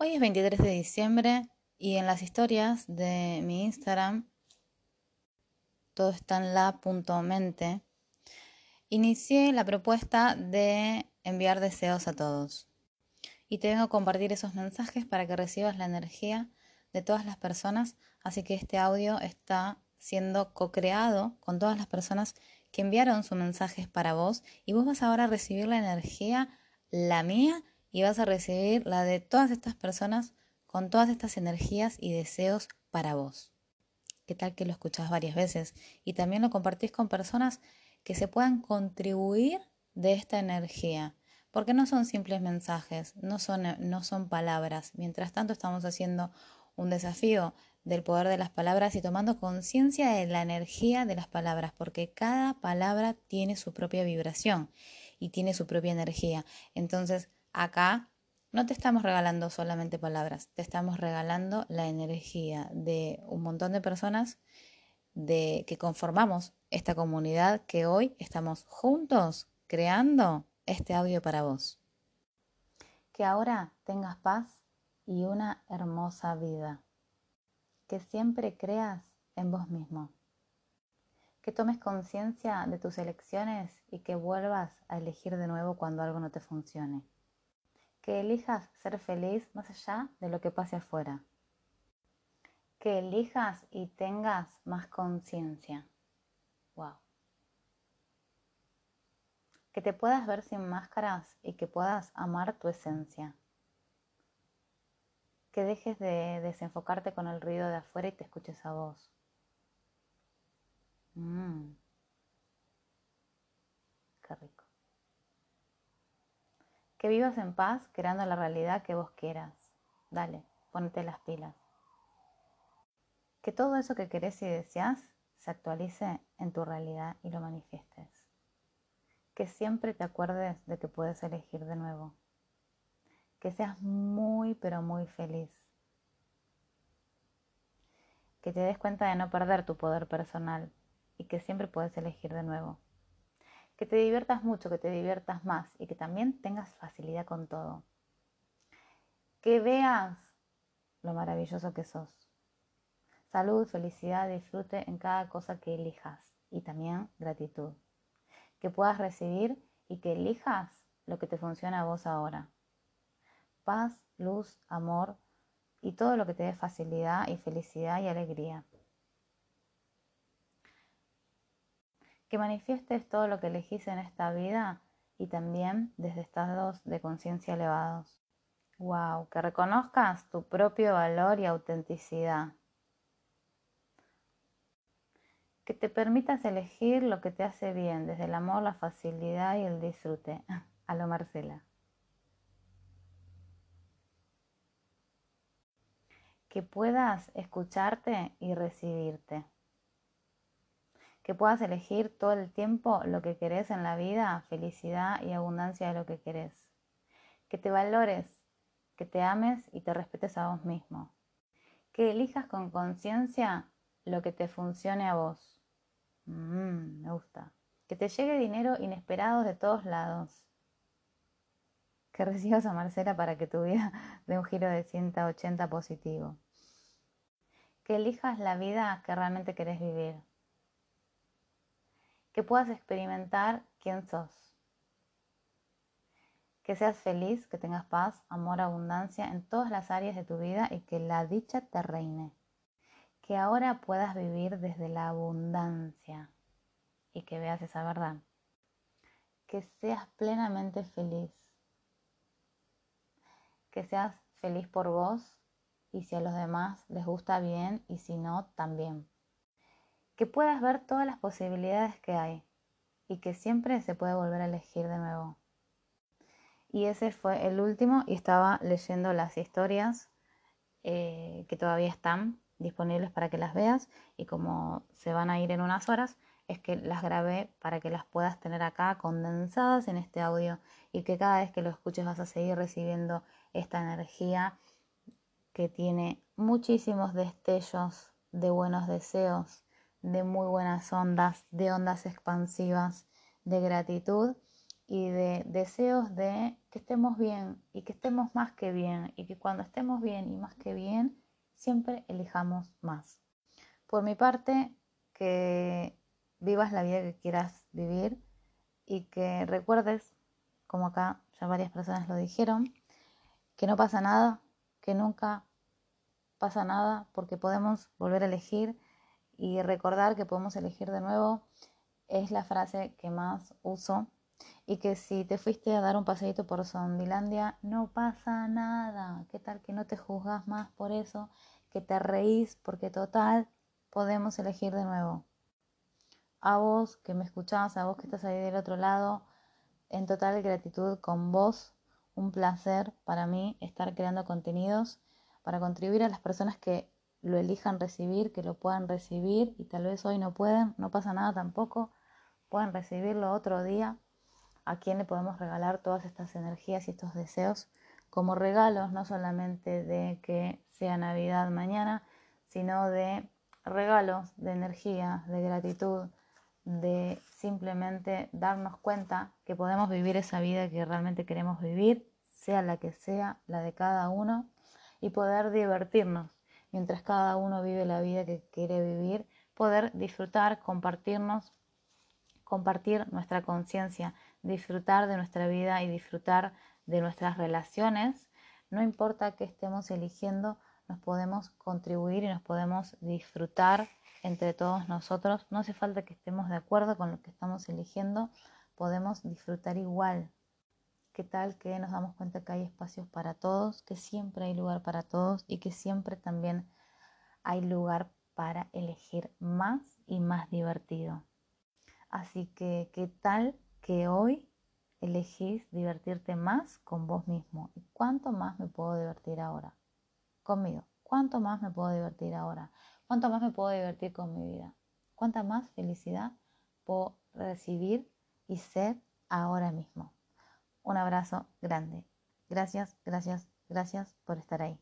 Hoy es 23 de diciembre y en las historias de mi Instagram, todo está en la.mente, inicié la propuesta de enviar deseos a todos. Y te vengo a compartir esos mensajes para que recibas la energía de todas las personas. Así que este audio está siendo co-creado con todas las personas que enviaron sus mensajes para vos y vos vas ahora a recibir la energía, la mía y vas a recibir la de todas estas personas con todas estas energías y deseos para vos. ¿Qué tal que lo escuchás varias veces y también lo compartís con personas que se puedan contribuir de esta energía? Porque no son simples mensajes, no son, no son palabras. Mientras tanto estamos haciendo un desafío del poder de las palabras y tomando conciencia de la energía de las palabras, porque cada palabra tiene su propia vibración y tiene su propia energía. Entonces, Acá no te estamos regalando solamente palabras, te estamos regalando la energía de un montón de personas de que conformamos esta comunidad que hoy estamos juntos creando este audio para vos. Que ahora tengas paz y una hermosa vida. Que siempre creas en vos mismo. Que tomes conciencia de tus elecciones y que vuelvas a elegir de nuevo cuando algo no te funcione que elijas ser feliz más allá de lo que pase afuera. Que elijas y tengas más conciencia. Wow. Que te puedas ver sin máscaras y que puedas amar tu esencia. Que dejes de desenfocarte con el ruido de afuera y te escuches a vos. Mmm. Qué rico. Que vivas en paz creando la realidad que vos quieras. Dale, ponete las pilas. Que todo eso que querés y deseas se actualice en tu realidad y lo manifiestes. Que siempre te acuerdes de que puedes elegir de nuevo. Que seas muy, pero muy feliz. Que te des cuenta de no perder tu poder personal y que siempre puedes elegir de nuevo que te diviertas mucho, que te diviertas más y que también tengas facilidad con todo. Que veas lo maravilloso que sos. Salud, felicidad, disfrute en cada cosa que elijas y también gratitud. Que puedas recibir y que elijas lo que te funciona a vos ahora. Paz, luz, amor y todo lo que te dé facilidad y felicidad y alegría. Que manifiestes todo lo que elegís en esta vida y también desde estados de conciencia elevados. Wow, que reconozcas tu propio valor y autenticidad. Que te permitas elegir lo que te hace bien, desde el amor, la facilidad y el disfrute. A lo Marcela. Que puedas escucharte y recibirte que puedas elegir todo el tiempo lo que querés en la vida, felicidad y abundancia de lo que querés. Que te valores, que te ames y te respetes a vos mismo. Que elijas con conciencia lo que te funcione a vos. Mm, me gusta. Que te llegue dinero inesperado de todos lados. Que recibas a Marcela para que tu vida dé un giro de 180 positivo. Que elijas la vida que realmente querés vivir que puedas experimentar quién sos. Que seas feliz, que tengas paz, amor, abundancia en todas las áreas de tu vida y que la dicha te reine. Que ahora puedas vivir desde la abundancia y que veas esa verdad. Que seas plenamente feliz. Que seas feliz por vos y si a los demás les gusta bien y si no, también que puedas ver todas las posibilidades que hay y que siempre se puede volver a elegir de nuevo. Y ese fue el último y estaba leyendo las historias eh, que todavía están disponibles para que las veas y como se van a ir en unas horas, es que las grabé para que las puedas tener acá condensadas en este audio y que cada vez que lo escuches vas a seguir recibiendo esta energía que tiene muchísimos destellos de buenos deseos, de muy buenas ondas, de ondas expansivas, de gratitud y de deseos de que estemos bien y que estemos más que bien y que cuando estemos bien y más que bien, siempre elijamos más. Por mi parte, que vivas la vida que quieras vivir y que recuerdes, como acá ya varias personas lo dijeron, que no pasa nada, que nunca pasa nada porque podemos volver a elegir y recordar que podemos elegir de nuevo es la frase que más uso y que si te fuiste a dar un paseíto por Sondilandia no pasa nada, qué tal que no te juzgas más por eso, que te reís porque total podemos elegir de nuevo. A vos que me escuchás, a vos que estás ahí del otro lado, en total gratitud con vos, un placer para mí estar creando contenidos para contribuir a las personas que lo elijan recibir, que lo puedan recibir y tal vez hoy no pueden, no pasa nada tampoco, puedan recibirlo otro día. A quien le podemos regalar todas estas energías y estos deseos como regalos, no solamente de que sea Navidad mañana, sino de regalos de energía, de gratitud, de simplemente darnos cuenta que podemos vivir esa vida que realmente queremos vivir, sea la que sea, la de cada uno, y poder divertirnos mientras cada uno vive la vida que quiere vivir, poder disfrutar, compartirnos, compartir nuestra conciencia, disfrutar de nuestra vida y disfrutar de nuestras relaciones. No importa qué estemos eligiendo, nos podemos contribuir y nos podemos disfrutar entre todos nosotros. No hace falta que estemos de acuerdo con lo que estamos eligiendo, podemos disfrutar igual qué tal que nos damos cuenta que hay espacios para todos, que siempre hay lugar para todos y que siempre también hay lugar para elegir más y más divertido. Así que, ¿qué tal que hoy elegís divertirte más con vos mismo? ¿Y cuánto más me puedo divertir ahora? Conmigo. ¿Cuánto más me puedo divertir ahora? ¿Cuánto más me puedo divertir con mi vida? ¿Cuánta más felicidad puedo recibir y ser ahora mismo? Un abrazo grande. Gracias, gracias, gracias por estar ahí.